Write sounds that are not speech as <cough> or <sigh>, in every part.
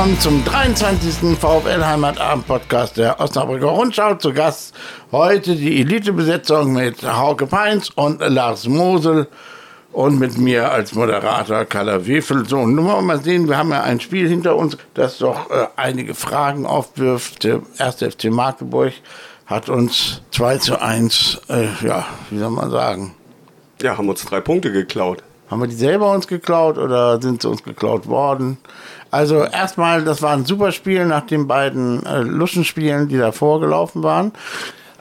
Willkommen zum 23. VfL Heimatabend Podcast der Osnabrücker Rundschau. Zu Gast heute die Elitebesetzung mit Hauke Peins und Lars Mosel und mit mir als Moderator Kalle Wefel. So, nun wollen wir mal sehen, wir haben ja ein Spiel hinter uns, das doch äh, einige Fragen aufwirft. Der erste FC Magdeburg hat uns 2 zu 1, äh, ja, wie soll man sagen? Ja, haben uns drei Punkte geklaut. Haben wir die selber uns geklaut oder sind sie uns geklaut worden? Also erstmal, das war ein super Spiel nach den beiden äh, Luschenspielen, die davor gelaufen waren.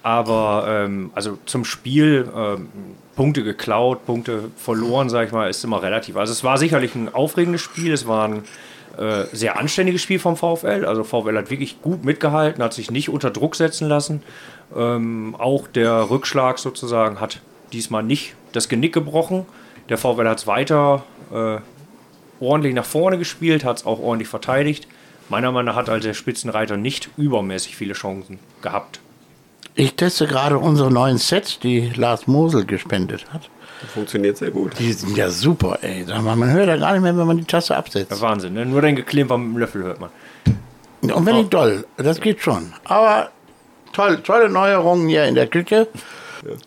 Aber ähm, also zum Spiel ähm, Punkte geklaut, Punkte verloren, sage ich mal, ist immer relativ. Also es war sicherlich ein aufregendes Spiel, es war ein äh, sehr anständiges Spiel vom VfL. Also VfL hat wirklich gut mitgehalten, hat sich nicht unter Druck setzen lassen. Ähm, auch der Rückschlag sozusagen hat diesmal nicht das Genick gebrochen. Der VfL hat es weiter äh, ordentlich nach vorne gespielt, hat es auch ordentlich verteidigt. Meiner Meinung nach hat also der Spitzenreiter nicht übermäßig viele Chancen gehabt. Ich teste gerade unsere neuen Sets, die Lars Mosel gespendet hat. Funktioniert sehr gut. Die sind ja super, ey. Sag mal, man hört ja gar nicht mehr, wenn man die Tasse absetzt. Ja, Wahnsinn, ne? nur dein Geklimper mit dem Löffel hört man. Und wenn nicht doll, das geht schon. Aber toll, tolle Neuerungen hier in der Küche.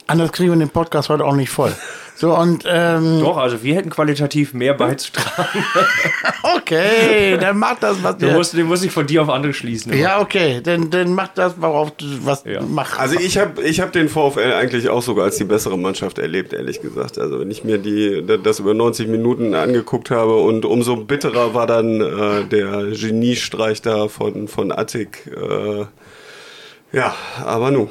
Anders kriegen wir den Podcast heute auch nicht voll. <laughs> So und ähm, Doch, also wir hätten qualitativ mehr beizutragen. <laughs> okay, dann mach das, was Du du musst, den muss ich von dir auf andere schließen. Ja, okay, dann, dann mach das, worauf du was Ja. du machst. Also ich habe ich hab den VfL eigentlich auch sogar als die bessere Mannschaft erlebt, ehrlich gesagt. Also wenn ich mir die, das über 90 Minuten angeguckt habe und umso bitterer war dann äh, der Geniestreich da von, von Attik. Äh, ja, aber nun,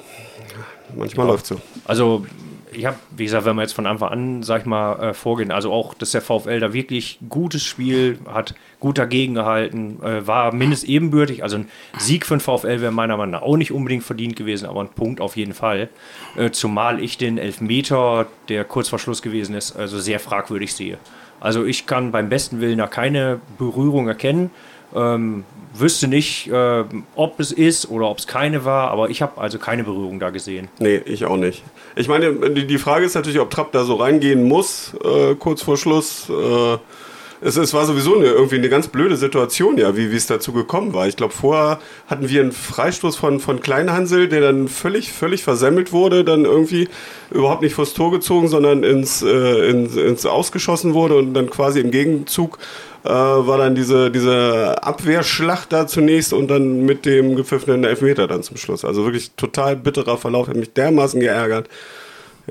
manchmal läuft so. Also, ich habe, wie gesagt, wenn wir jetzt von Anfang an, sag ich mal, äh, vorgehen, also auch, dass der VfL da wirklich gutes Spiel hat, gut dagegen gehalten, äh, war mindestens ebenbürtig. Also ein Sieg für den VfL wäre meiner Meinung nach auch nicht unbedingt verdient gewesen, aber ein Punkt auf jeden Fall. Äh, zumal ich den Elfmeter, der kurz vor Schluss gewesen ist, also sehr fragwürdig sehe. Also ich kann beim besten Willen da keine Berührung erkennen. Ähm, wüsste nicht, äh, ob es ist oder ob es keine war, aber ich habe also keine Berührung da gesehen. Nee, ich auch nicht. Ich meine, die, Frage ist natürlich, ob Trapp da so reingehen muss, äh, kurz vor Schluss. Äh, es, es war sowieso eine, irgendwie eine ganz blöde Situation, ja, wie, wie es dazu gekommen war. Ich glaube, vorher hatten wir einen Freistoß von, von Kleinhansel, der dann völlig, völlig versemmelt wurde, dann irgendwie überhaupt nicht vors Tor gezogen, sondern ins, äh, ins, ins Ausgeschossen wurde und dann quasi im Gegenzug äh, war dann diese, diese Abwehrschlacht da zunächst und dann mit dem gepfiffenen Elfmeter dann zum Schluss. Also wirklich total bitterer Verlauf, hat mich dermaßen geärgert.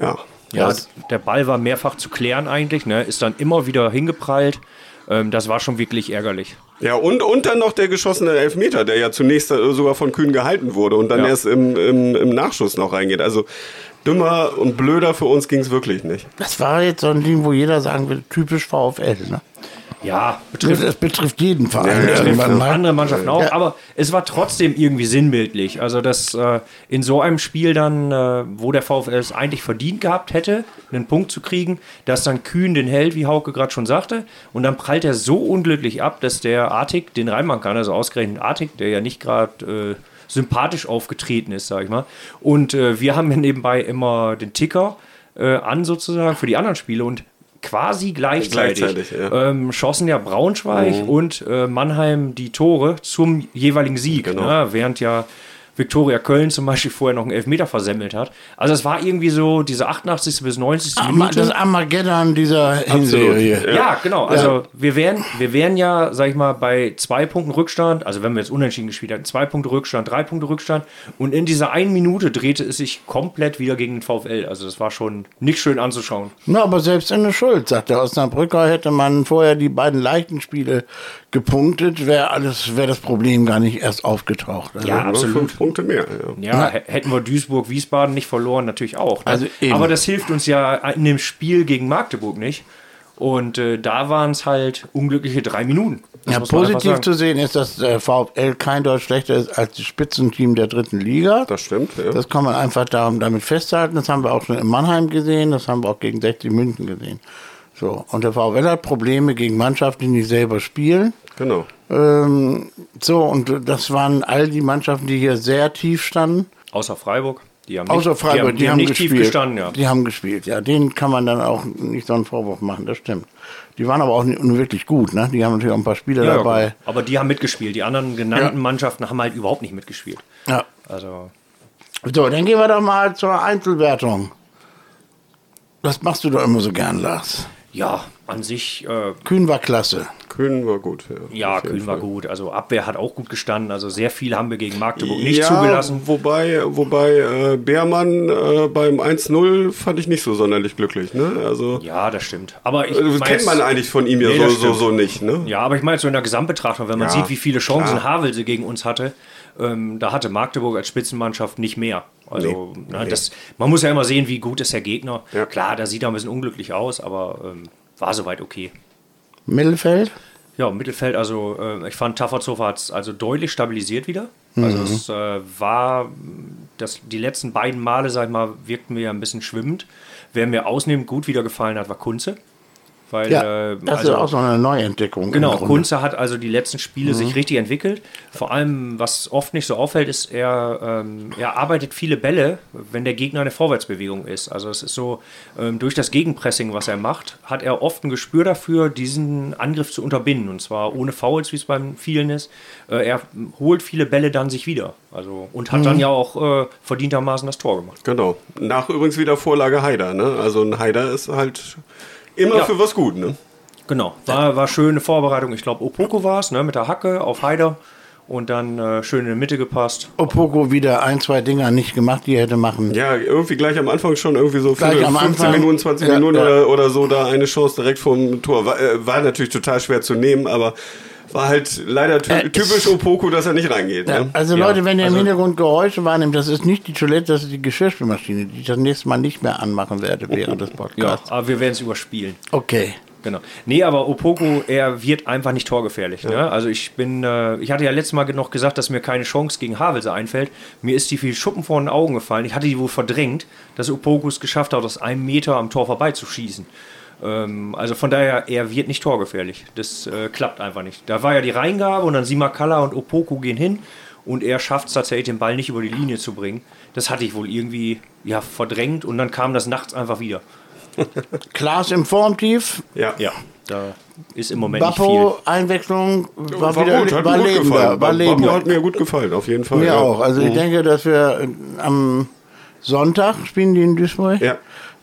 Ja. Ja, der Ball war mehrfach zu klären eigentlich, ne? ist dann immer wieder hingeprallt. Ähm, das war schon wirklich ärgerlich. Ja, und, und dann noch der geschossene Elfmeter, der ja zunächst äh, sogar von Kühn gehalten wurde und dann Ja. erst im, im, im Nachschuss noch reingeht. Also dümmer und blöder für uns ging es wirklich nicht. das war jetzt so ein Ding, wo jeder sagen würde, typisch VfL. Ne? Ja, betrifft das betrifft jeden Verein. Ja, mal. andere Mannschaften auch, Ja. aber es war trotzdem irgendwie sinnbildlich. Also, dass äh, in so einem Spiel dann, äh, wo der VfL es eigentlich verdient gehabt hätte, einen Punkt zu kriegen, dass dann Kühn den hält, wie Hauke gerade schon sagte, und dann prallt er so unglücklich ab, dass der Artig den reinmachen kann, also ausgerechnet Artig, der ja nicht gerade äh, sympathisch aufgetreten ist, sag ich mal. Und äh, wir haben ja nebenbei immer den Ticker äh, an sozusagen für die anderen Spiele und quasi gleichzeitig, Gleichzeitig, ja. ähm, schossen ja Braunschweig und äh, Mannheim die Tore zum jeweiligen Sieg, Genau. ne? während ja Viktoria Köln zum Beispiel vorher noch einen Elfmeter versemmelt hat. Also es war irgendwie so diese 88. bis 90. Ama- Minute. Das Armageddon dieser Hinserie. Ja, genau. Also wir wären, wir wären ja, sag ich mal, bei zwei Punkten Rückstand, also wenn wir jetzt unentschieden gespielt hätten, zwei Punkte Rückstand, drei Punkte Rückstand und in dieser einen Minute drehte es sich komplett wieder gegen den VfL. Also das war schon nicht schön anzuschauen. Na, aber selbst in der Schuld, sagt der Osnabrücker, hätte man vorher die beiden leichten Spiele gepunktet, wäre alles, wäre das Problem gar nicht erst aufgetaucht. Also, Ja, absolut. Punkte mehr. Ja. Ja, hätten wir Duisburg-Wiesbaden nicht verloren, natürlich auch. Ne? Also eben. Aber das hilft uns ja in dem Spiel gegen Magdeburg nicht. Und äh, da waren es halt unglückliche drei Minuten. Das Ja, positiv zu sehen ist, dass der VfL kein Deutsch schlechter ist als das Spitzenteam der dritten Liga. Das stimmt. Ja. Das kann man einfach darum, damit festhalten. Das haben wir auch schon in Mannheim gesehen, das haben wir auch gegen 60 München gesehen. So, und der VfL hat Probleme gegen Mannschaften, die nicht selber spielen. genau. Ähm, so, und das waren all die Mannschaften, die hier sehr tief standen. Außer Freiburg. Die haben Außer nicht, Freiburg, die haben, die haben nicht tief gespielt. gestanden, ja. Die haben gespielt, ja. Denen kann man dann auch nicht so einen Vorwurf machen, das stimmt. Die waren aber auch nicht, nur wirklich gut, ne? Die haben natürlich auch ein paar Spieler Ja, ja, dabei. gut. Aber die haben mitgespielt. Die anderen genannten Ja. Mannschaften haben halt überhaupt nicht mitgespielt. Ja. Also, So, dann gehen wir doch mal zur Einzelwertung. Das machst du doch immer so gern, Lars. Ja, an sich, äh, Kühn war klasse. Kühn war gut. Ja, ja, Kühn war gut. Also Abwehr hat auch gut gestanden. Also sehr viel haben wir gegen Magdeburg nicht ja, zugelassen. Wobei, wobei äh, Beermann äh, beim 1-0 fand ich nicht so sonderlich glücklich. Ne? Also, Ja, das stimmt. Aber ich äh, das mein kennt man eigentlich von ihm ja Nee, so, so, so nicht. Ne? Ja, aber ich meine jetzt so in der Gesamtbetrachtung, wenn man Ja, sieht, wie viele Chancen klar. Havelse gegen uns hatte, ähm, da hatte Magdeburg als Spitzenmannschaft nicht mehr. Also ne, Das, man muss ja immer sehen, wie gut ist der Gegner. Ja. Klar, da sieht er ein bisschen unglücklich aus, aber ähm, war soweit okay. Mittelfeld? Ja, Mittelfeld, also äh, ich fand Tafferzofer hat es also deutlich stabilisiert wieder. Also es äh, war, das, die letzten beiden Male, sag ich mal, wirkten wir ja ein bisschen schwimmend. Wer mir ausnehmend gut wieder gefallen hat, war Kunze. Weil, Ja, äh, das also, ist auch so eine Neuentdeckung. Genau. Kunze hat also die letzten Spiele sich richtig entwickelt. Vor allem, was oft nicht so auffällt, ist, er, ähm, er arbeitet viele Bälle, wenn der Gegner eine Vorwärtsbewegung ist. Also es ist so, ähm, durch das Gegenpressing, was er macht, hat er oft ein Gespür dafür, diesen Angriff zu unterbinden. Und zwar ohne Fouls, wie es beim vielen ist. Äh, er holt viele Bälle dann sich wieder. Also, und hat dann ja auch äh, verdientermaßen das Tor gemacht. Genau. Nach übrigens wieder Vorlage Haider. Ne? Also ein Haider ist halt immer Ja. für was gut. Ne? Genau, war, war schöne Vorbereitung. Ich glaube, Opoko war es, ne, mit der Hacke auf Haider. Und dann äh, schön in die Mitte gepasst. Opoko wieder ein, zwei Dinger nicht gemacht, die er hätte machen. Ja, irgendwie gleich am Anfang schon irgendwie so Gleich Viertel, am 15 Anfang. Minuten, 20 Ja, Minuten ja. Oder, oder so da eine Chance direkt vom Tor. War, äh, war natürlich total schwer zu nehmen, aber war halt leider ty Äh, typisch Opoko, dass er nicht reingeht. Ja, Ne? also Ja, Leute, wenn ihr im also- Hintergrund Geräusche wahrnehmt, das ist nicht die Toilette, das ist die Geschirrspülmaschine, die ich das nächste Mal nicht mehr anmachen werde während des Ja, Podcasts. aber wir werden es überspielen. Okay. Genau. Nee, aber Opoko, er wird einfach nicht torgefährlich. Ne? Also ich bin, äh, ich hatte ja letztes Mal noch gesagt, dass mir keine Chance gegen Havelse einfällt. Mir ist die viel Schuppen vor den Augen gefallen. Ich hatte die wohl verdrängt, dass Opoko es geschafft hat, aus einem Meter am Tor vorbeizuschießen. Ähm, also von daher, er wird nicht torgefährlich. Das äh, klappt einfach nicht. Da war ja die Reingabe und dann Simakala und Opoko gehen hin und er schafft es tatsächlich, den Ball nicht über die Linie zu bringen. Das hatte ich wohl irgendwie ja, verdrängt und dann kam das nachts einfach wieder. <laughs> Klaas im Formtief. Ja. Ja, da ist im Moment nicht viel. Bappo, Einwechslung, war, War, wieder gut, hat war mir gut gefallen. War Bappo hat mir gut gefallen, auf jeden Fall. Mir ja. auch. Also ich denke, dass wir äh, am Sonntag spielen die in Duisburg. Ja,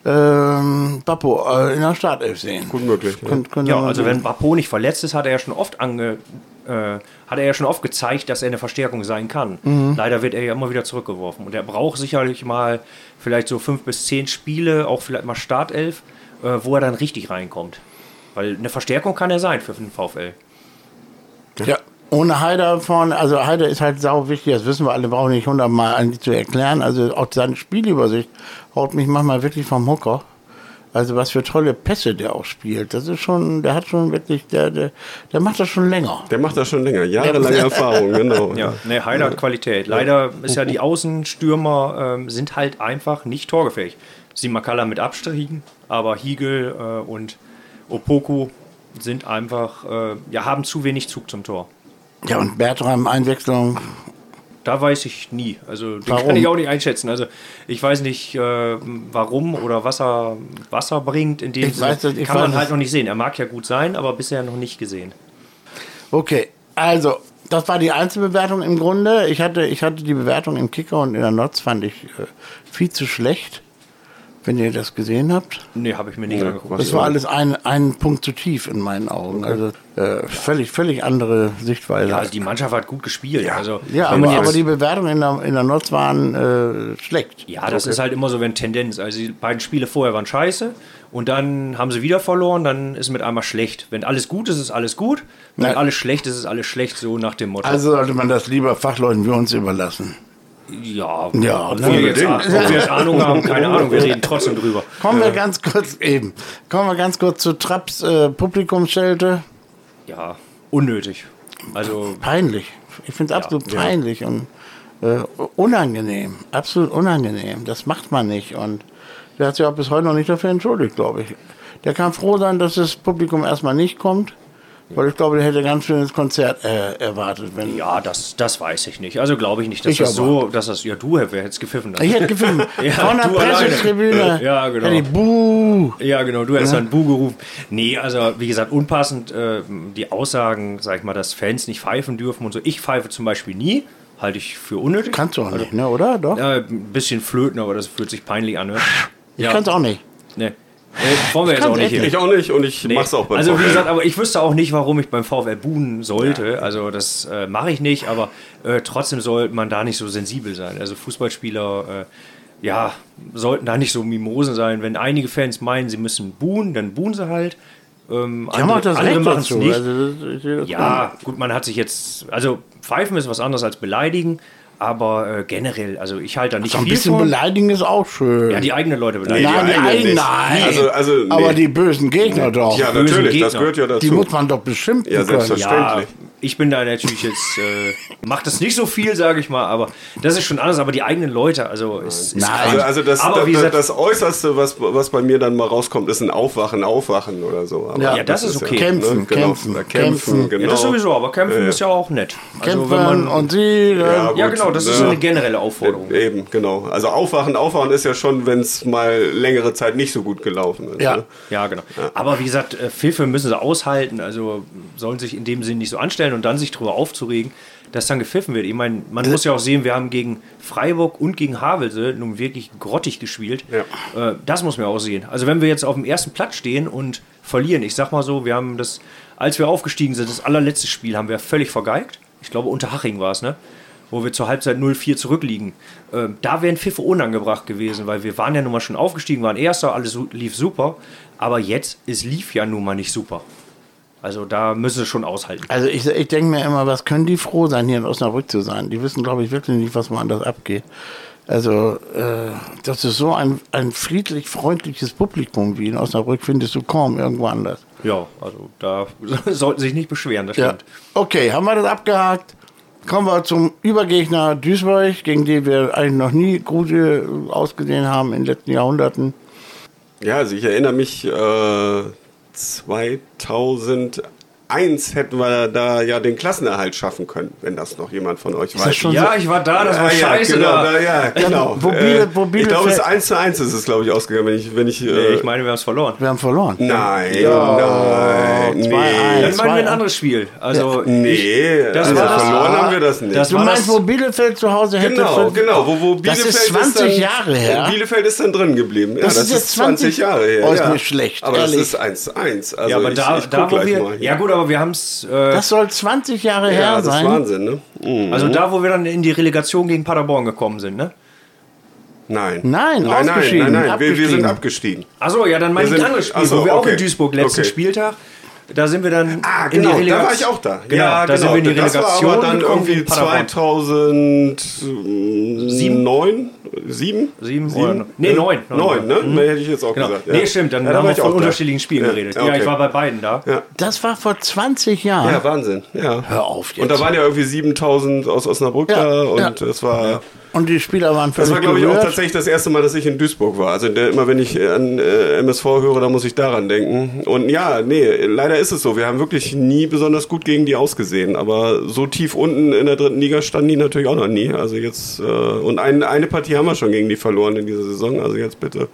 Ähm, Bappo äh, in der Startelf sehen. gut möglich. Ja. Ihr Ja, also sehen. wenn Bapo nicht verletzt ist, hat er ja schon oft ange, äh, hat er ja schon oft gezeigt, dass er eine Verstärkung sein kann. Mhm. Leider wird er ja immer wieder zurückgeworfen. Und er braucht sicherlich mal vielleicht so fünf bis zehn Spiele, auch vielleicht mal Startelf, äh, wo er dann richtig reinkommt. Weil eine Verstärkung kann er sein für den VfL. Ja, ohne Haider vorne, also Haider ist halt sau wichtig, das wissen wir alle, brauchen nicht hundertmal eigentlich zu erklären. Also auch seine Spielübersicht haut mich manchmal wirklich vom Hocker. Also was für tolle Pässe der auch spielt. Das ist schon, der hat schon wirklich, der, der, der macht das schon länger. Der macht das schon länger. Jahrelange <laughs> Erfahrung, genau. Ja, ne, Heiler hat Qualität. Leider ist ja die Außenstürmer ähm, sind halt einfach nicht torgefähig. Simakala mit Abstrichen, aber Hiegel äh, und Opoku sind einfach, äh, ja, haben zu wenig Zug zum Tor. Ja, und Bertram Einwechslung. Da weiß ich nie. Also den Warum? kann ich auch nicht einschätzen. Also ich weiß nicht, äh, warum oder was er, was er bringt. In dem Ich weiß das- kann man das. halt noch nicht sehen. Er mag ja gut sein, aber bisher noch nicht gesehen. Okay, also, das war die Einzelbewertung im Grunde. Ich hatte, ich hatte die Bewertung im Kicker und in der Notz fand ich äh, viel zu schlecht, wenn ihr das gesehen habt. Nee, habe ich mir nicht angeguckt. Das war alles ein, ein Punkt zu tief in meinen Augen. Also äh, völlig, völlig andere Sichtweise. Ja, also die Mannschaft hat gut gespielt. Also, Ja, wenn man aber, aber die Bewertungen in der, in der Notz waren äh, schlecht. Ja, das ist halt immer so, wenn Tendenz. Also die beiden Spiele vorher waren scheiße und dann haben sie wieder verloren, dann ist mit einmal schlecht. Wenn alles gut ist, ist alles gut. Wenn Nein. alles schlecht ist, ist alles schlecht, so nach dem Motto. Also sollte man das lieber Fachleuten wie uns überlassen. Ja, Ja, ob, wir jetzt, ob wir jetzt Ahnung haben, keine Ahnung, wir reden trotzdem drüber. Kommen wir ganz kurz eben. Kommen wir ganz kurz zu Trapps äh, Publikumsschelte. Ja, unnötig. Also, Peinlich. Ich finde es absolut peinlich und äh, unangenehm. Absolut unangenehm. Das macht man nicht. Und der hat sich auch bis heute noch nicht dafür entschuldigt, glaube ich. Der kann froh sein, dass das Publikum erstmal nicht kommt. Weil ich glaube, der hätte ein ganz schönes Konzert äh, erwartet. Wenn Ja, das, das weiß ich nicht. Also glaube ich nicht, dass Ich das so, dass das, ja, du wer hättest gepfiffen. Dann. Ich hätte gefilmt. <laughs> Ja, Von der. Pressetribüne. Ja, genau. Hätte Buh. Ja, genau, du hättest dann Bu gerufen. Nee, also wie gesagt, unpassend äh, die Aussagen, sag ich mal, dass Fans nicht pfeifen dürfen und so. Ich pfeife zum Beispiel nie, halte ich für unnötig. Kannst du auch nicht, ne? oder? Doch? Ja, ein bisschen flöten, aber das fühlt sich peinlich an. Ne? ich ja. kann's auch nicht. Nee. Äh, wollen wir jetzt auch nicht hier. Ich auch nicht und ich Nee. mach's auch beim Also wie gesagt, aber ich wüsste auch nicht, warum ich beim VfL buhen sollte. Also das äh, mache ich nicht, aber äh, trotzdem sollte man da nicht so sensibel sein. Also Fußballspieler, äh, ja, sollten da nicht so Mimosen sein. Wenn einige Fans meinen, sie müssen buhen, dann buhen sie halt. Ähm, Die auch das Recht machen's dazu. Also, das, das ja, gut, man hat sich jetzt, also pfeifen ist was anderes als beleidigen, aber äh, generell, also ich halte da nicht So ein viel bisschen von. beleidigen ist auch schön. Ja, die eigenen Leute beleidigen. nein, die eigenen nein. Also- also, nee. Aber die bösen Gegner doch. Ja, natürlich, das gehört ja dazu. die muss man doch beschimpfen Ja, können. selbstverständlich. Ja, ich bin da natürlich jetzt, äh, macht das nicht so viel, sage ich mal, aber das ist schon anders. Aber die eigenen Leute, also ist, ist Nein. krank. Also, also das, aber das, wie das, gesagt, das Äußerste, was, was bei mir dann mal rauskommt, ist ein Aufwachen, Aufwachen oder so. Aber Ja, das ist okay. Kämpfen, kämpfen, ja, kämpfen. kämpfen, genau. ja, das sowieso, aber kämpfen ist ja auch nett. Also Kämpfen wenn man, und sie. Ja, ja, genau, das ist ne? so eine generelle Aufforderung. Eben, genau. Also Aufwachen, Aufwachen ist ja schon, wenn es mal längere Zeit nicht so gut gelaufen ist. Ja. Ne? Ja, genau. Aber wie gesagt, äh, Pfiffe müssen sie aushalten, also sollen sich in dem Sinn nicht so anstellen und dann sich darüber aufzuregen, dass dann gepfiffen wird. Ich meine, man muss ja auch sehen, wir haben gegen Freiburg und gegen Havelse nun wirklich grottig gespielt. Äh, das muss man auch sehen. Also wenn wir jetzt auf dem ersten Platz stehen und verlieren, ich sag mal so, wir haben das, als wir aufgestiegen sind, das allerletzte Spiel haben wir völlig vergeigt. Ich glaube, unter Haching war es, ne? Wo wir zur Halbzeit 0-4 zurückliegen. Ähm, da wären Pfiffe unangebracht gewesen, weil wir waren ja nun mal schon aufgestiegen, waren Erster, alles lief super. Aber jetzt, es lief ja nun mal nicht super. Also da müssen sie schon aushalten. Also ich, ich denke mir immer, was können die froh sein, hier in Osnabrück zu sein? Die wissen, glaube ich, wirklich nicht, was woanders abgeht. Also, äh, das ist so ein, ein friedlich, freundliches Publikum wie in Osnabrück, findest du kaum irgendwo anders. Ja, also da <laughs> sollten sie sich nicht beschweren, das Ja. stimmt. Okay, haben wir das abgehakt? Kommen wir zum Übergegner Duisburg, gegen den wir eigentlich noch nie gut äh, ausgesehen haben in den letzten Jahrhunderten. Ja, also ich erinnere mich, äh, 2000 2001 hätten wir da ja den Klassenerhalt schaffen können, wenn das noch jemand von euch weiß. das schon Ja, ich war da, das war ja, scheiße genau, da. da, ja, genau. wo Biele- Äh, wo Bielefeld- ich glaube, es ist 1 zu 1 ist es, glaube ich, ausgegangen, wenn ich, wenn ich, Nee, äh, ich meine, wir haben es verloren. Wir haben verloren. nein, Ja, nein, 2-1. nee. Dann meinen wir ein anderes Spiel. Also Nee, das also war das- verloren haben wir das nicht. das Du meinst, das- wo Bielefeld zu Hause hätte Genau, genau, wo, wo Das Bielefeld ist 20 dann, Jahre her. Bielefeld ist dann drin geblieben. Ja, Das das, ist jetzt ist 20 20 Jahre her. Oh, ist ja. nicht schlecht, Aber ehrlich. das ist 1 zu 1. Also ja, aber ich, da, da wo wir. mal. Ja, gut, aber wir haben es. Äh, Das soll 20 Jahre her ja, das ist sein. Wahnsinn, ne? Mhm. also da, wo wir dann in die Relegation gegen Paderborn gekommen sind, ne? Nein. Nein, nein, nein, ausgeschieden, nein, nein. Wir, wir sind abgestiegen. abgestiegen. Achso, ja, dann meine ich ein anderes Spiel, ach so, wo wir auch okay. in Duisburg letzten Okay. Spieltag. Da sind wir dann Ah, in die genau, da Relegation. war ich auch da. Genau, ja, da genau. sind wir in die das Relegation war aber dann irgendwie gegen Paderborn. 2009? Sieben? Sieben oder- nee, neun. Neun, ne? Nee, hätte ich jetzt auch Genau. gesagt. Ja. Nee, stimmt, dann Ja, da haben wir ich von unterschiedlichen Spielen Ja, geredet. Ja, okay. ich war bei beiden da. Ja. Das war vor 20 Jahren. Ja, Wahnsinn. Ja. Hör auf jetzt. Und da waren ja irgendwie 7000 aus Osnabrück Ja, da und ja. es war. Und die Spieler waren völlig Das war, glaube ich, auch tatsächlich das erste Mal, dass ich in Duisburg war. Also der, immer wenn ich an äh, MSV höre, da muss ich daran denken. Und ja, nee, leider ist es so. Wir haben wirklich nie besonders gut gegen die ausgesehen. Aber so tief unten in der dritten Liga standen die natürlich auch noch nie. Also jetzt, äh, und ein, eine Partie haben wir schon gegen die verloren in dieser Saison. Also jetzt bitte,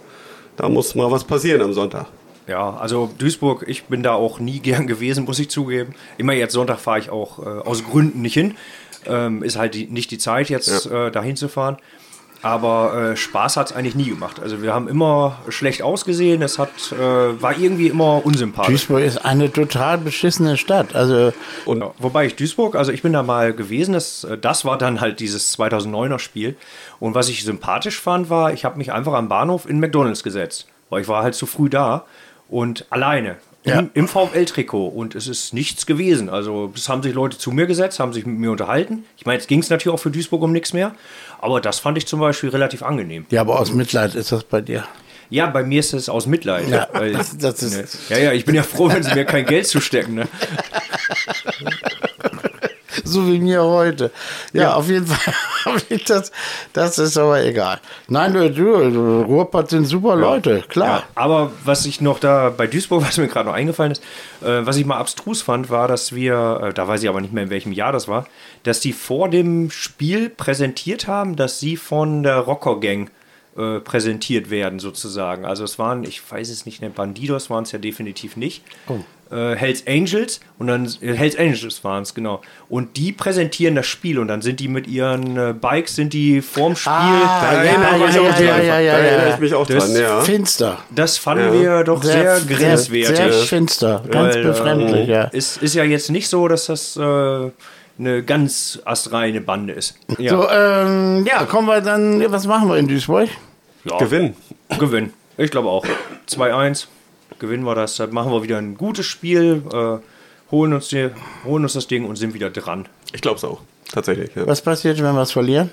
da muss mal was passieren am Sonntag. Ja, also Duisburg, ich bin da auch nie <laughs> gern gewesen, muss ich zugeben. Immer jetzt Sonntag fahre ich auch äh, aus Gründen nicht hin. Ähm, ist halt die, nicht die Zeit, jetzt äh, dahin zu fahren. Aber äh, Spaß hat es eigentlich nie gemacht. Also wir haben immer schlecht ausgesehen, es hat, äh, war irgendwie immer unsympathisch. Duisburg ist eine total beschissene Stadt. Also Und ja, wobei ich Duisburg, also ich bin da mal gewesen, das, äh, das war dann halt dieses 2009er Spiel. Und was ich sympathisch fand, war, ich habe mich einfach am Bahnhof in McDonalds gesetzt, weil ich war halt zu früh da und alleine. Ja. Im, im VfL-Trikot und es ist nichts gewesen. Also es haben sich Leute zu mir gesetzt, haben sich mit mir unterhalten. Ich meine, jetzt ging es natürlich auch für Duisburg um nichts mehr, aber das fand ich zum Beispiel relativ angenehm. ja, aber aus Mitleid ist das bei dir. Ja, bei mir ist es aus Mitleid. Ja, weil, das- das ist- ja, ja, ich bin ja froh, wenn sie mir kein Geld zustecken. Ne? <laughs> <laughs> so wie mir heute. Ja, Ja. auf jeden Fall. <laughs> habe ich das, das ist aber egal. Nein, du, du Ruhrpott sind super Leute, klar. Ja, aber was ich noch da bei Duisburg, <laughs> was mir gerade noch eingefallen ist, äh, was ich mal abstrus fand, war, dass wir, äh, da weiß ich aber nicht mehr in welchem Jahr das war, dass die vor dem Spiel präsentiert haben, dass sie von der Rocker Gang äh, präsentiert werden, sozusagen. Also es waren, ich weiß es nicht, ne, Bandidos waren es ja definitiv nicht. Äh, Hells Angels und dann äh, Hells Angels waren es, genau. Und die präsentieren das Spiel und dann sind die mit ihren äh, Bikes, sind die vorm Spiel. Ah, Da ja, erinnere ich ja, mich auch ja, dran. ja, ja, Da erinnere ja. ich mich auch Das dran, ja. Finster. Das fanden Ja. wir doch sehr, sehr, grenzwertig. sehr finster, ganz Weil, äh, befremdlich, ja. Ist, ist ja jetzt nicht so, dass das äh, eine ganz astreine Bande ist. Ja, So, ähm, ja, kommen wir dann, ja, was machen wir in Duisburg? ja. Gewinn. Gewinn. Ich glaube auch. 2-1. Gewinnen wir das. Dann machen wir wieder ein gutes Spiel. Äh, holen, uns die, holen uns das Ding und sind wieder dran. Ich glaube es auch. Tatsächlich. Ja. Was passiert, wenn wir es verlieren?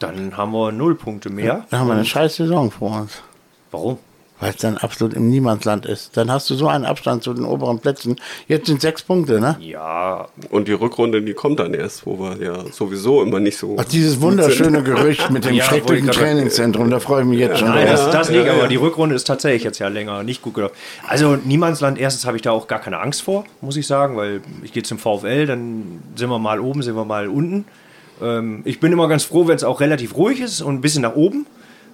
Dann haben wir null Punkte mehr. Dann haben wir eine scheiß Saison vor uns. Warum? Weil es dann absolut im Niemandsland ist. Dann hast du so einen Abstand zu den oberen Plätzen. Jetzt sind sechs Punkte, ne? Ja, Und die Rückrunde, die kommt dann erst, wo wir ja sowieso immer nicht so. Ach, dieses wunderschöne Gerücht mit dem Ja, schrecklichen Trainingszentrum, da freue ich mich jetzt schon Nein, das, das ja, nicht, ja. aber die Rückrunde ist tatsächlich jetzt ja länger nicht gut gelaufen. Also Niemandsland, erstens habe ich da auch gar keine Angst vor, muss ich sagen, weil ich gehe zum VfL, dann sind wir mal oben, sind wir mal unten. Ähm, ich bin immer ganz froh, wenn es auch relativ ruhig ist und ein bisschen nach oben.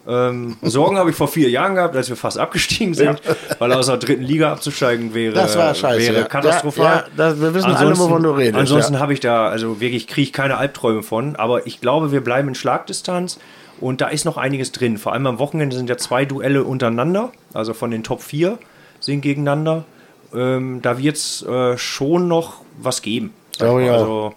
Ähm, Sorgen habe ich vor vier Jahren gehabt, als wir fast abgestiegen sind, weil aus der dritten Liga abzusteigen wäre, Das war scheiße, wäre ja. katastrophal. Ja, ja, das- wir wissen alle, wovon du redest, Ansonsten ja. habe ich da, also wirklich kriege ich keine Albträume von, aber ich glaube, wir bleiben in Schlagdistanz und da ist noch einiges drin. Vor allem am Wochenende sind ja zwei Duelle untereinander, also von den Top 4 sind gegeneinander. Ähm, da wird es äh, schon noch was geben. Oh ja. Also,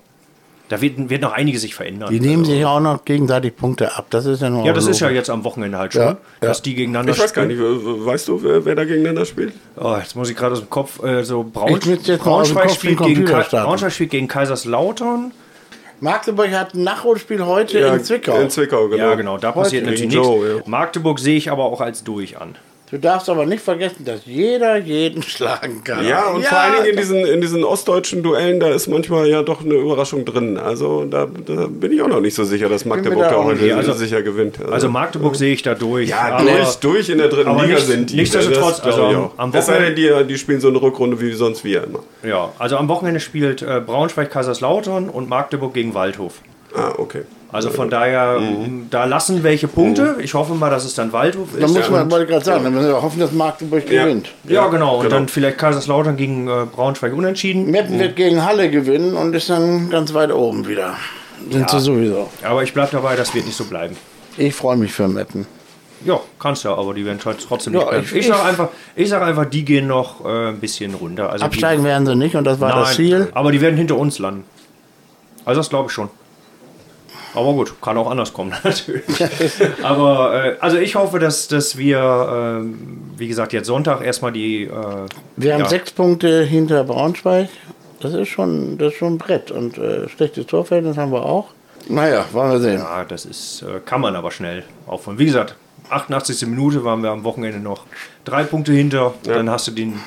da wird, wird noch einiges sich verändern. Die nehmen also, sich auch noch gegenseitig Punkte ab. Das ist ja nur ja, das ist ja jetzt am Wochenende halt schon, Ja, ja. dass die gegeneinander Ich weiß gar spielen. nicht, we- weißt du, wer, wer da gegeneinander spielt? Oh, jetzt muss ich gerade aus dem Kopf, äh, so Braun, Ich will's jetzt mal aus dem Braunschweig, Kopf spielt gegen. Braunschweig spielt gegen Kaiserslautern. Magdeburg hat ein Nachholspiel heute in Zwickau. In Zwickau, genau. Ja, genau, da passiert Gegen natürlich Joe, nichts. ja. Magdeburg sehe ich aber auch als durch an. Du darfst aber nicht vergessen, dass jeder jeden <laughs> schlagen kann. Ja, und vor allen Dingen in diesen, in diesen ostdeutschen Duellen, da ist manchmal ja doch eine Überraschung drin. Also da, da bin ich auch noch nicht so sicher, dass Magdeburg da heute nicht. Also- sicher gewinnt. Also Magdeburg sehe ich da durch. ja, aber, durch, durch in der dritten aber Liga nicht- sind die. nichtsdestotrotz, Das glaub also am- am Es sei denn, Wochenende- die, die spielen so eine Rückrunde wie sonst wir immer. Ja, also am Wochenende spielt äh, Braunschweig Kaiserslautern und Magdeburg gegen Waldhof. Ah, okay. Also von daher, da lassen welche Punkte. Ich hoffe mal, dass es dann Waldhof ist. Da muss man, ich gerade sagen, dann müssen wir hoffen, dass Magdeburg Ja. gewinnt. ja, genau. Und genau. dann vielleicht Kaiserslautern gegen äh, Braunschweig unentschieden. Meppen wird gegen Halle gewinnen und ist dann ganz weit oben wieder. Sind sie sowieso. Aber ich bleibe dabei, das wird nicht so bleiben. Ich freue mich für Meppen. Ja, kannst ja, aber die werden trotzdem Ja, nicht bleiben. ich- Ich, sage ich- einfach, ich sag einfach, die gehen noch äh, ein bisschen runter. Also Absteigen werden sie nicht und das war die, das Ziel. aber die werden hinter uns landen. Also das glaube ich schon. Aber gut, kann auch anders kommen <laughs> natürlich. aber äh, also ich hoffe, dass, dass wir, ähm, wie gesagt, jetzt Sonntag erstmal die. Äh, Wir haben ja, sechs Punkte hinter Braunschweig. Das ist schon, das ist schon ein Brett. Und äh, schlechtes Torverhältnis haben wir auch. Naja, wollen wir sehen. Ja, das ist, äh, kann man aber schnell aufholen. Wie gesagt, 88. Minute waren wir am Wochenende noch drei Punkte hinter. Dann hast du den,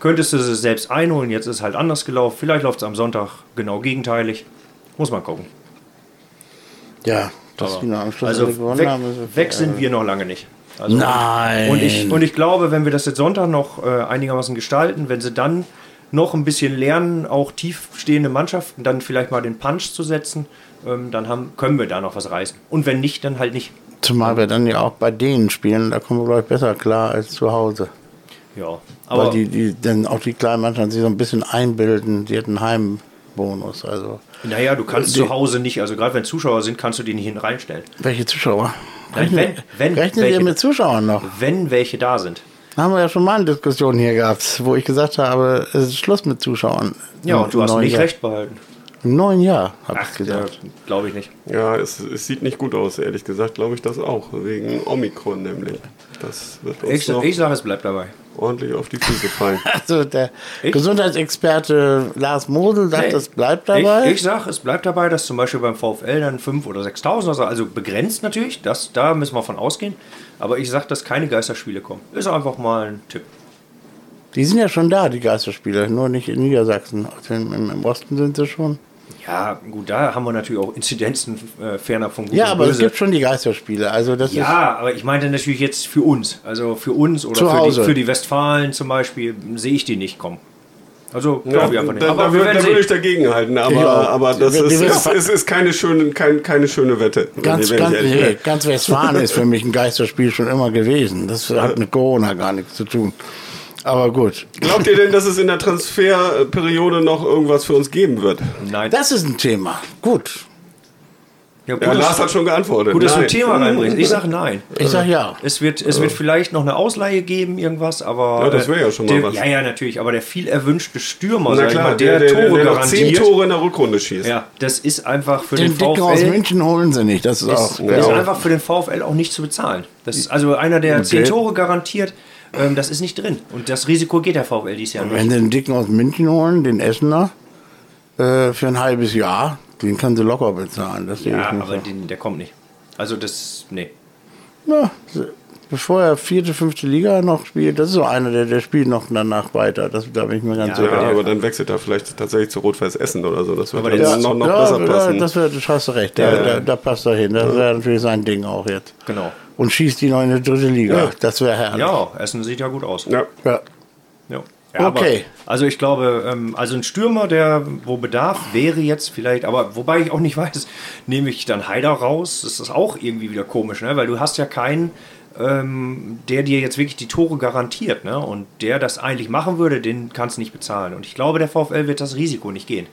könntest du es selbst einholen. Jetzt ist es halt anders gelaufen. Vielleicht läuft es am Sonntag genau gegenteilig. Muss man gucken. Ja, dass noch am Schluss Also gewonnen weg, haben. ist- weg sind wir noch lange nicht. Also, Nein. Und ich, und ich glaube, wenn wir das jetzt Sonntag noch äh, einigermaßen gestalten, wenn sie dann noch ein bisschen lernen, auch tiefstehende Mannschaften dann vielleicht mal den Punch zu setzen, ähm, dann haben, können wir da noch was reißen. Und wenn nicht, dann halt nicht. Zumal wir dann ja auch bei denen spielen, da kommen wir, glaube ich, besser klar als zu Hause. Ja, aber Weil die, die dann auch die kleinen Mannschaften sich so ein bisschen einbilden, die hätten Heimbonus. Also naja, du kannst Die- zu Hause nicht, also gerade wenn Zuschauer sind, kannst du die nicht hin reinstellen. welche Zuschauer? Rechnen, wenn- wenn rechnen welche- wir mit Zuschauern noch? Wenn welche da sind. Da haben wir ja schon mal eine Diskussion hier gehabt, wo ich gesagt habe, es ist Schluss mit Zuschauern. Ja, und du hast Jahr. recht behalten. Im neuen Jahr, habe ich gesagt. glaube ich nicht. Ja, es, es sieht nicht gut aus, ehrlich gesagt, glaube ich das auch. Wegen Omikron nämlich. Das wird uns Ich, ich sage, es bleibt dabei. ordentlich auf die Füße fallen. <laughs> Also der Ich? Gesundheitsexperte Lars Mosel sagt, Nee. es bleibt dabei. Ich, ich sage, es bleibt dabei, dass zum Beispiel beim VfL dann 5.000 oder 6.000, also, also begrenzt natürlich, das, da müssen wir von ausgehen. Aber ich sage, dass keine Geisterspiele kommen. Ist einfach mal ein Tipp. Die sind ja schon da, die Geisterspiele, nur nicht in Niedersachsen. Im Osten sind sie schon. Ja, gut, da haben wir natürlich auch Inzidenzen äh, ferner von gut Ja, aber es gibt schon die Geisterspiele. Also das ist Ja, aber ich meinte natürlich jetzt für uns. Also für uns oder für die, für die Westfalen zum Beispiel sehe ich die nicht kommen. Also Ja, glaube ich einfach nicht. da, Aber da, wir da würde ich dagegen halten, aber, Ja, aber das wir- ist, wir- ist, ist, ist keine, schöne, kein, keine schöne Wette. ganz, ganz, nee, ganz Westfalen ist für mich ein Geisterspiel schon immer gewesen. Das hat mit Corona gar nichts zu tun. Aber gut, Glaubt ihr denn, dass es in der Transferperiode noch irgendwas für uns geben wird? Nein. das ist ein Thema. Gut, ja, gut, Ja, dass- Lars hat schon geantwortet. gut, dass du ein. Thema reinbringst. Ich sage nein. ich sag ja. Es wird, es wird vielleicht noch eine Ausleihe geben, irgendwas, aber. Ja, das wäre ja schon mal der, was. Ja, ja, natürlich. Aber der viel erwünschte Stürmer, Na sag ich klar, mal, der, der, der, der, Tore der noch zehn garantiert. Tore in der Rückrunde schießt. Ja, das ist einfach für Den den, Dicken aus VfL. München holen sie nicht. Das ist, auch. Ist, wär ist auch einfach für den VfL auch nicht zu bezahlen. Das ist also einer, der zehn Geld- Tore garantiert, ähm, das ist nicht drin. Und das Risiko geht der VfL dieses Jahr nicht. Wenn sie den Dicken aus München holen, den Essener, äh, für ein halbes Jahr, den können sie locker bezahlen. Das Ja, ich nicht aber so. den, der kommt nicht. Also das, nee. Ja, bevor er vierte, fünfte Liga noch spielt, das ist so einer, der, der spielt noch danach weiter. Das, da bin ich mir ganz Ja, sicher. Ja, aber dann wechselt er vielleicht tatsächlich zu Rot-Weiß Essen oder so. Das wird Aber dann noch, noch ja, besser ja, passen. das, wird, das hast du recht. Da, Ja, ja. Da, da passt er hin. Das wäre natürlich sein Ding auch jetzt. Genau. Und schießt die noch in die dritte Liga. Ja. Das wäre herrlich. Ja, Essen sieht ja gut aus. ja. Ja. Ja. Ja, Okay. Aber, also ich glaube, ähm, also ein Stürmer, der wo Bedarf wäre jetzt vielleicht, aber wobei ich auch nicht <laughs> weiß, nehme ich dann Haider raus, das ist auch irgendwie wieder komisch, ne? weil du hast ja keinen, ähm, der dir jetzt wirklich die Tore garantiert, ne? und der das eigentlich machen würde, den kannst du nicht bezahlen. Und ich glaube, der VfL wird das Risiko nicht gehen.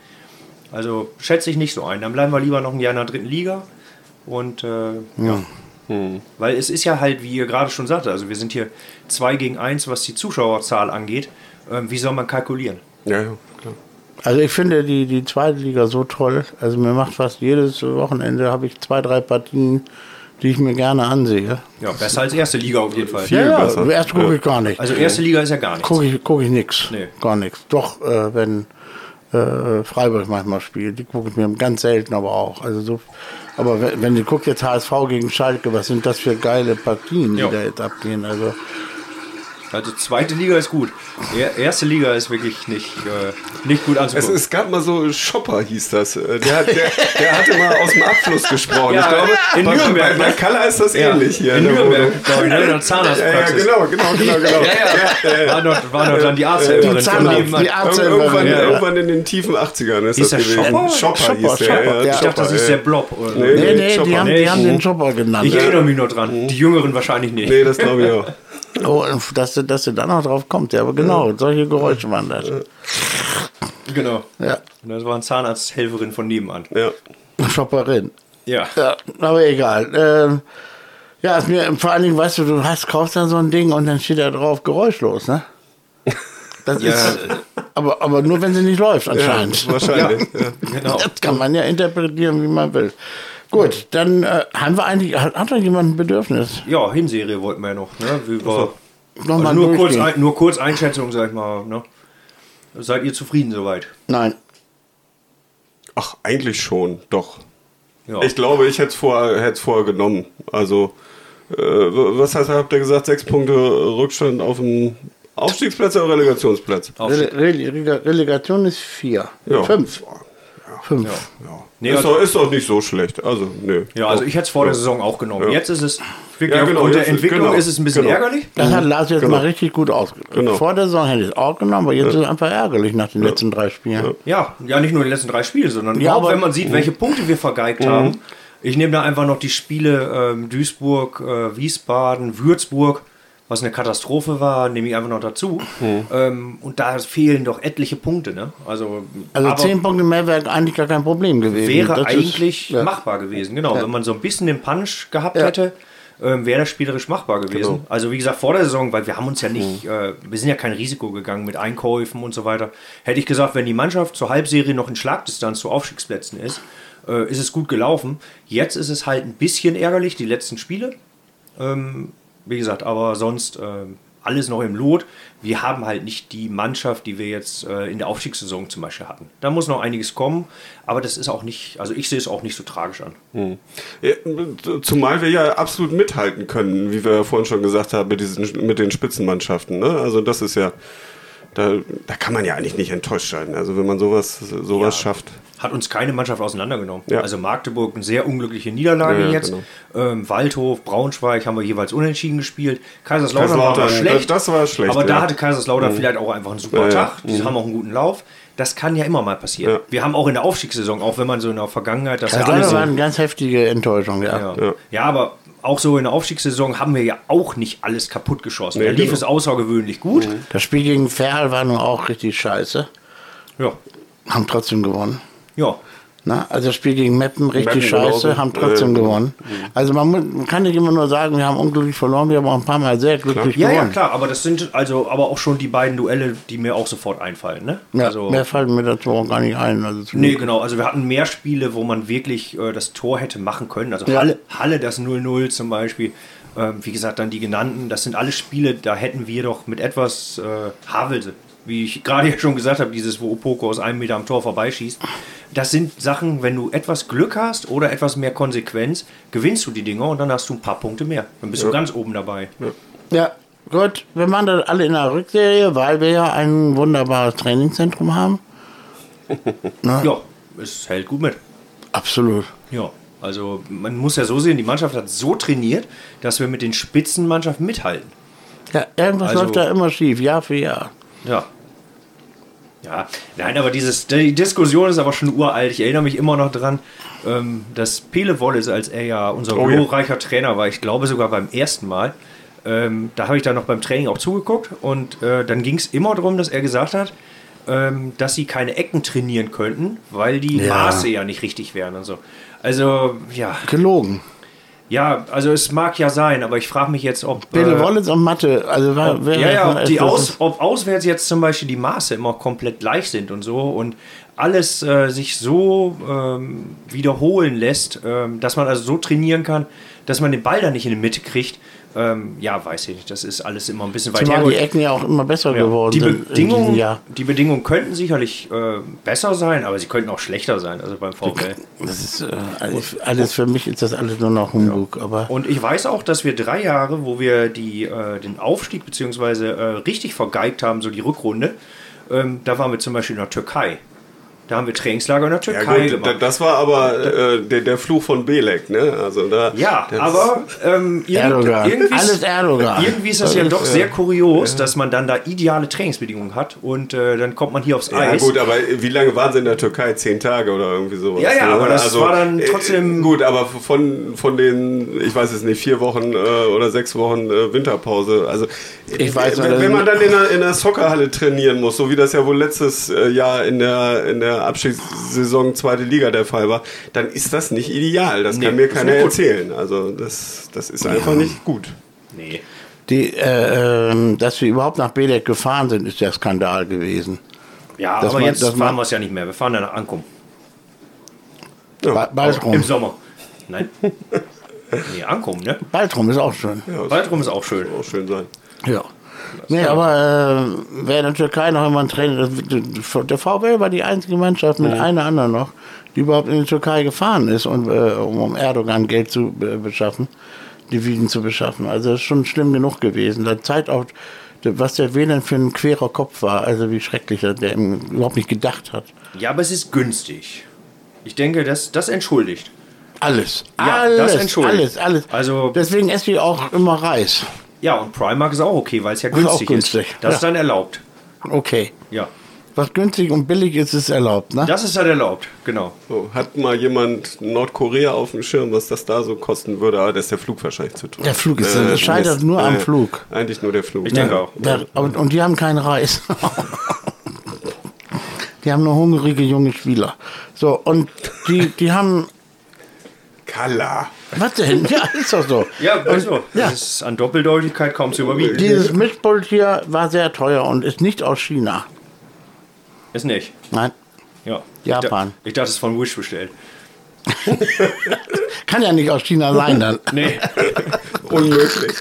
Also schätze ich nicht so ein. Dann bleiben wir lieber noch ein Jahr in der dritten Liga und äh, ja. Weil es ist ja halt, wie ihr gerade schon sagte, also wir sind hier 2 gegen 1, was die Zuschauerzahl angeht. Ähm, wie soll man kalkulieren? ja, ja, klar. Also ich finde die, die zweite Liga so toll. Also mir macht fast jedes Wochenende habe ich zwei, drei Partien, die ich mir gerne ansehe. Ja, besser als erste Liga auf jeden Fall. Viel besser. Erst gucke ich gar nicht. Also erste Liga ist ja gar nichts. gucke ich, guck ich nichts. Nee. Gar nichts. Doch, äh, wenn äh, Freiburg manchmal spielt, die gucke ich mir ganz selten aber auch. Also so, aber wenn, wenn du guckst jetzt HSV gegen Schalke, was sind das für geile Partien, die Ja. da jetzt abgehen? Also Also zweite Liga ist gut. Er- Erste Liga ist wirklich nicht, äh, nicht gut Es, anzugucken. es gab mal so, Shopper hieß das. Äh, Der, hat- der, der hatte mal aus dem Abfluss gesprochen. Ja, ich glaube, in bei, Nürnberg, Bei, bei ne? Kalla ist das Ja, ähnlich hier. in Nürnberg, glaube ich, ne? in der <laughs> Ja, ja, Zahnarztpraxis. genau, genau, genau, genau. Ja, ja. War noch, war noch dann die Arzthelferin Die Zahnarzt- die Arzthelferin, Irgendwann, ja, ja. irgendwann in den tiefen 80ern ist, Hieß das der gewesen. Shopper? Shopper, Shopper, hieß der. Shopper, ja, ja. Ich dachte, das ist der Blob. Oder? Nee, nee, die haben, den Chopper genannt. Ich erinnere mich noch dran. Die Jüngeren wahrscheinlich nicht. Nee, das glaube ich auch. Oh, dass, du- dass du da noch drauf kommt. Ja, aber genau, solche Geräusche waren das. Genau. Ja, Und das war eine Zahnarzthelferin von nebenan. Ja. Shopperin. Ja. Ja, aber egal. Ähm, ja, ist mir vor allen Dingen, weißt du, du hast, kaufst dann so ein Ding und dann steht da drauf geräuschlos, ne? Das Ja. ist, aber, aber nur wenn sie nicht läuft, ja, anscheinend. wahrscheinlich. <laughs> Ja. Genau. Das kann man ja interpretieren, wie man will. Gut, dann äh, haben wir eigentlich, hat, hat noch jemand ein Bedürfnis? Ja, Hinserie wollten wir ja noch. Ne? Wie war, Nochmal also nur, kurz ein, nur kurz Einschätzung, sag ich mal. Ne? Seid ihr zufrieden soweit? Nein. Ach, eigentlich schon, doch. Ja. Ich glaube, ich hätte es vorher, hätte es vorher genommen. Also, äh, was heißt, habt ihr gesagt, sechs Punkte Rückstand auf dem Aufstiegsplatz oder Relegationsplatz? Aufstieg. Rele Rele Relegation ist vier. Ja. Fünf. Fünf. Ja. Nee, ist, also- doch, ist doch nicht so schlecht. Also, nö. Ja, also ich hätte es vor der Saison auch genommen. Ja. Jetzt ist es wirklich Ja, genau, aufgrund der jetzt- Entwicklung genau, ist es ein bisschen genau. ärgerlich. Das hat Lars jetzt Genau. mal richtig gut ausgedrückt. Genau. Vor der Saison hätte ich es auch genommen, aber jetzt ist es einfach ärgerlich nach den letzten drei Spielen. Ja, ja, nicht nur die letzten drei Spiele, sondern Ja, aber- wenn man sieht, welche Punkte wir vergeigt haben. Ich nehme da einfach noch die Spiele ähm, Duisburg, äh, Wiesbaden, Würzburg, was eine Katastrophe war, nehme ich einfach noch dazu. Ähm, und da fehlen doch etliche Punkte. Ne? Also, Also aber zehn Punkte mehr wäre eigentlich gar kein Problem gewesen. wäre Das ist- eigentlich ja. machbar gewesen. Genau, wenn man so ein bisschen den Punch gehabt Ja. hätte. Ähm, wäre das spielerisch machbar gewesen. Genau. Also wie gesagt, vor der Saison, weil wir haben uns ja Mhm. nicht, äh, wir sind ja kein Risiko gegangen mit Einkäufen und so weiter. Hätte ich gesagt, wenn die Mannschaft zur Halbserie noch in Schlagdistanz zu Aufstiegsplätzen ist, äh, ist es gut gelaufen. Jetzt ist es halt ein bisschen ärgerlich, die letzten Spiele. Ähm, wie gesagt, aber sonst ähm, alles noch im Lot. Wir haben halt nicht die Mannschaft, die wir jetzt äh, in der Aufstiegssaison zum Beispiel hatten. Da muss noch einiges kommen, aber das ist auch nicht, also ich sehe es auch nicht so tragisch an. Ja, zumal wir ja absolut mithalten können, wie wir ja vorhin schon gesagt haben, mit, diesen, mit den Spitzenmannschaften. Ne? Also das ist ja da, da kann man ja eigentlich nicht enttäuscht sein. Also wenn man sowas, sowas Ja. schafft. Hat uns keine Mannschaft auseinandergenommen. Ja. Also Magdeburg eine sehr unglückliche Niederlage Ja, ja, jetzt. genau. Ähm, Waldhof, Braunschweig haben wir jeweils unentschieden gespielt. Kaiserslautern, war Kaiserslautern, schlecht. das- war schlecht, Aber da ja. Mhm. hatte Kaiserslautern vielleicht auch einfach einen super. Tag. Die haben auch einen guten Lauf. Das kann ja immer mal passieren. Ja. Wir haben auch in der Aufstiegssaison, auch wenn man so in der Vergangenheit, das ja Das alles war eine ganz heftige Enttäuschung, ja. ja. Ja. ja, aber auch so in der Aufstiegssaison haben wir ja auch nicht alles kaputt geschossen. Nee, da lief genau. es außergewöhnlich gut. Das Spiel gegen Ferl war nun auch richtig scheiße. Ja. Haben trotzdem gewonnen. Ja. Na, also das Spiel gegen Meppen richtig Meppen scheiße, genauso. haben trotzdem Ja, ja. gewonnen. Also man, mu- man kann nicht immer nur sagen, wir haben unglücklich verloren, wir haben auch ein paar Mal sehr glücklich Ja, ja, gewonnen. klar, aber das sind also aber auch schon die beiden Duelle, die mir auch sofort einfallen, ne? Ja, also, mehr fallen mir dazu auch gar nicht ein. Also Nee, genau. Also wir hatten mehr Spiele, wo man wirklich äh, das Tor hätte machen können. Also Ja. Halle, Halle das 0-0 zum Beispiel. Ähm, wie gesagt, dann die genannten. Das sind alle Spiele, da hätten wir doch mit etwas äh, Havelse, wie ich gerade ja schon gesagt habe, dieses, wo Opoko aus einem Meter am Tor vorbeischießt. Das sind Sachen, wenn du etwas Glück hast oder etwas mehr Konsequenz, gewinnst du die Dinger und dann hast du ein paar Punkte mehr. Dann bist du ganz oben dabei. Ja, gut. Wir waren da alle in der Rückserie, weil wir ja ein wunderbares Trainingszentrum haben. <laughs> Ja, es hält gut mit. Absolut. Ja, also man muss ja so sehen, die Mannschaft hat so trainiert, dass wir mit den Spitzenmannschaften mithalten. Ja, irgendwas Also- läuft da immer schief, Jahr für Jahr. Ja. Ja, nein, aber dieses, die Diskussion ist aber schon uralt. Ich erinnere mich immer noch dran, ähm, dass Pele Wolles, als er ja unser Oh ja. glorreicher Trainer war, ich glaube sogar beim ersten Mal, ähm, da habe ich dann noch beim Training auch zugeguckt und äh, dann ging es immer darum, dass er gesagt hat, ähm, dass sie keine Ecken trainieren könnten, weil die Ja. Maße ja nicht richtig wären und so. Also, ja, Gelogen. Ja, also es mag ja sein, aber ich frage mich jetzt, ob. Bill äh, Wallace und Mathe, also war, wäre ja, ja, ob, die Aus, ob auswärts jetzt zum Beispiel die Maße immer komplett gleich sind und so und alles äh, sich so ähm, wiederholen lässt, ähm, dass man also so trainieren kann, dass man den Ball dann nicht in die Mitte kriegt. Ähm, ja, weiß ich nicht. Das ist alles immer ein bisschen weit Zumal die. Ecken ja auch immer besser Ja, geworden die, Bedingungen, die Bedingungen könnten sicherlich äh, besser sein, aber sie könnten auch schlechter sein, also beim VfL. Das ist äh, alles, alles für mich ist das alles nur noch Humbug. Aber Und ich weiß auch, dass wir drei Jahre, wo wir die, äh, den Aufstieg beziehungsweise äh, richtig vergeigt haben, so die Rückrunde, ähm, da waren wir zum Beispiel in der Türkei. Da haben wir Trainingslager in der Ja Türkei gut, da- gemacht. das war aber äh, der, der Fluch von Belek, ne? Also da, Ja, aber ähm, irgend- irgendwie, Alles ist, Erdogan. irgendwie ist das ja doch sehr kurios, dass man dann da ideale Trainingsbedingungen hat und äh, dann kommt man hier aufs Ja Eis. gut, aber wie lange waren sie in der Türkei? Zehn Tage oder irgendwie sowas? Ja, ja, ne? aber das war dann äh, trotzdem- gut, aber von, von den, ich weiß es nicht, vier Wochen äh, oder sechs Wochen äh, Winterpause. Also Ich weiß äh, wenn, wenn man dann in der, in der Soccerhalle trainieren muss, so wie das ja wohl letztes äh, Jahr in der, in der Abstiegssaison zweite Liga der Fall war, dann ist das nicht ideal. Das Nee, kann mir keiner erzählen. Also das, das ist einfach nicht gut. nee. die, äh, ähm, dass wir überhaupt nach Belek gefahren sind, ist der Skandal gewesen. Ja, Dass aber man- jetzt fahren wir es ja nicht mehr. Wir fahren dann nach Ankum. Ba- Bald rum. Im Sommer. Nein. <laughs> nee, Ankum, ne? Bald rum ist auch schön. Ja, Waldrum ist auch schön. auch schön sein. Ja. Nee, aber äh, wer in der Türkei noch immer ein Trainer, der VfL war die einzige Mannschaft mit einer anderen noch, die überhaupt in die Türkei gefahren ist, und, äh, um, Erdogan Geld zu äh, beschaffen, Devisen zu beschaffen. Also das ist schon schlimm genug gewesen. Da zeigt auch, was der Wählen für ein querer Kopf war, also wie schrecklich er, der überhaupt nicht gedacht hat. Ja, aber es ist günstig. Ich denke, das, das entschuldigt. Alles. Ja, alles, das entschuldigt. alles, alles. Also- Deswegen esse ich auch immer Reis. Ja, und Primark ist auch okay, weil es ja <laughs> auch günstig, günstig, ist. Das ist ja. dann erlaubt. Okay. Ja, Was günstig und billig ist, ist erlaubt, ne? das ist dann erlaubt, genau. So, hat mal jemand Nordkorea auf dem Schirm, was das da so kosten würde? Aber das ist der Flug wahrscheinlich zu tun. Der Flug ist- das scheitert nur am Flug. Eigentlich nur der Flug. Ich denke auch. Der, und, und die haben keinen Reis. <laughs> die haben nur hungrige junge Spieler. So, und die, die haben. Kalla. Was denn? Ja, ist doch so. <laughs> Ja, also, ja. das ist an Doppeldeutigkeit kaum zu überbieten. Dieses Mischpult hier war sehr teuer und ist nicht aus China. Ist nicht. Nein, Ja. Japan. Ich, da, ich dachte, es ist von Wish bestellt. <laughs> kann ja nicht aus China sein dann. Nee. <laughs> Unmöglich.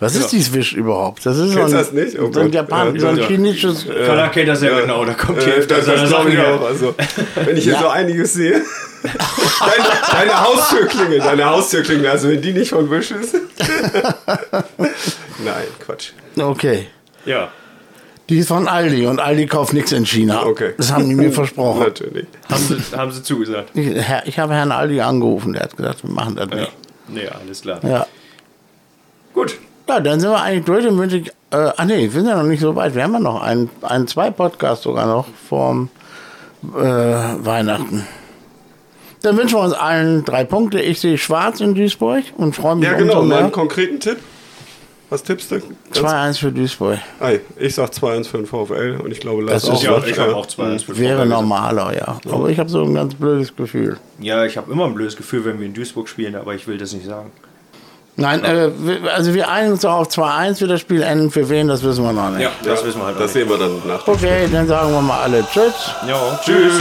Was ist dieses Wisch überhaupt? Das ist so ein, das nicht? Oh so ein. Japan, Ja, so ein ja. chinesisches. Kala kennt das ja genau, da kommt die Äh, Hälfte das seiner Sachen auch. Also, wenn ich hier Ja. so einiges sehe. deine, deine Haustür klingelt, deine Haustür klingelt. Also wenn die nicht von Wisch ist. <laughs> Nein, Quatsch. Okay. Ja. Die ist von Aldi und Aldi kauft nichts in China. Okay. Das haben die mir versprochen. Natürlich. Haben sie, haben sie zugesagt. Ich, ich habe Herrn Aldi angerufen, der hat gesagt, wir machen das Ja. nicht. Nee, alles klar. Ja. Gut. Ja, dann sind wir eigentlich durch und wünsche ich, äh, ach nee, wir sind ja noch nicht so weit. Wir haben ja noch einen, einen zwei Podcasts sogar noch vorm äh, Weihnachten. Dann wünschen wir uns allen drei Punkte. Ich sehe schwarz in Duisburg und freue mich Ja, genau. umso Mal einen mehr. konkreten Tipp. Was tippst du? Ganz- 2-1 für Duisburg. Ei, ich sag 2-1 für den VfL und ich glaube, Lars Das ist- Ja, auch. ich habe auch zwei. eins für Wäre Vorteil gesagt. normaler, ja. Aber ich habe so ein ganz blödes Gefühl. Ja, ich habe immer ein blödes Gefühl, wenn wir in Duisburg spielen, aber ich will das nicht sagen. Nein, äh, wir- also wir einigen uns auf 2-1 für das Spiel enden. Für wen, das wissen wir noch nicht. das wissen wir halt Das sehen wir dann nach. Okay, dann sagen wir mal alle Tschüss. Ja, Tschüss.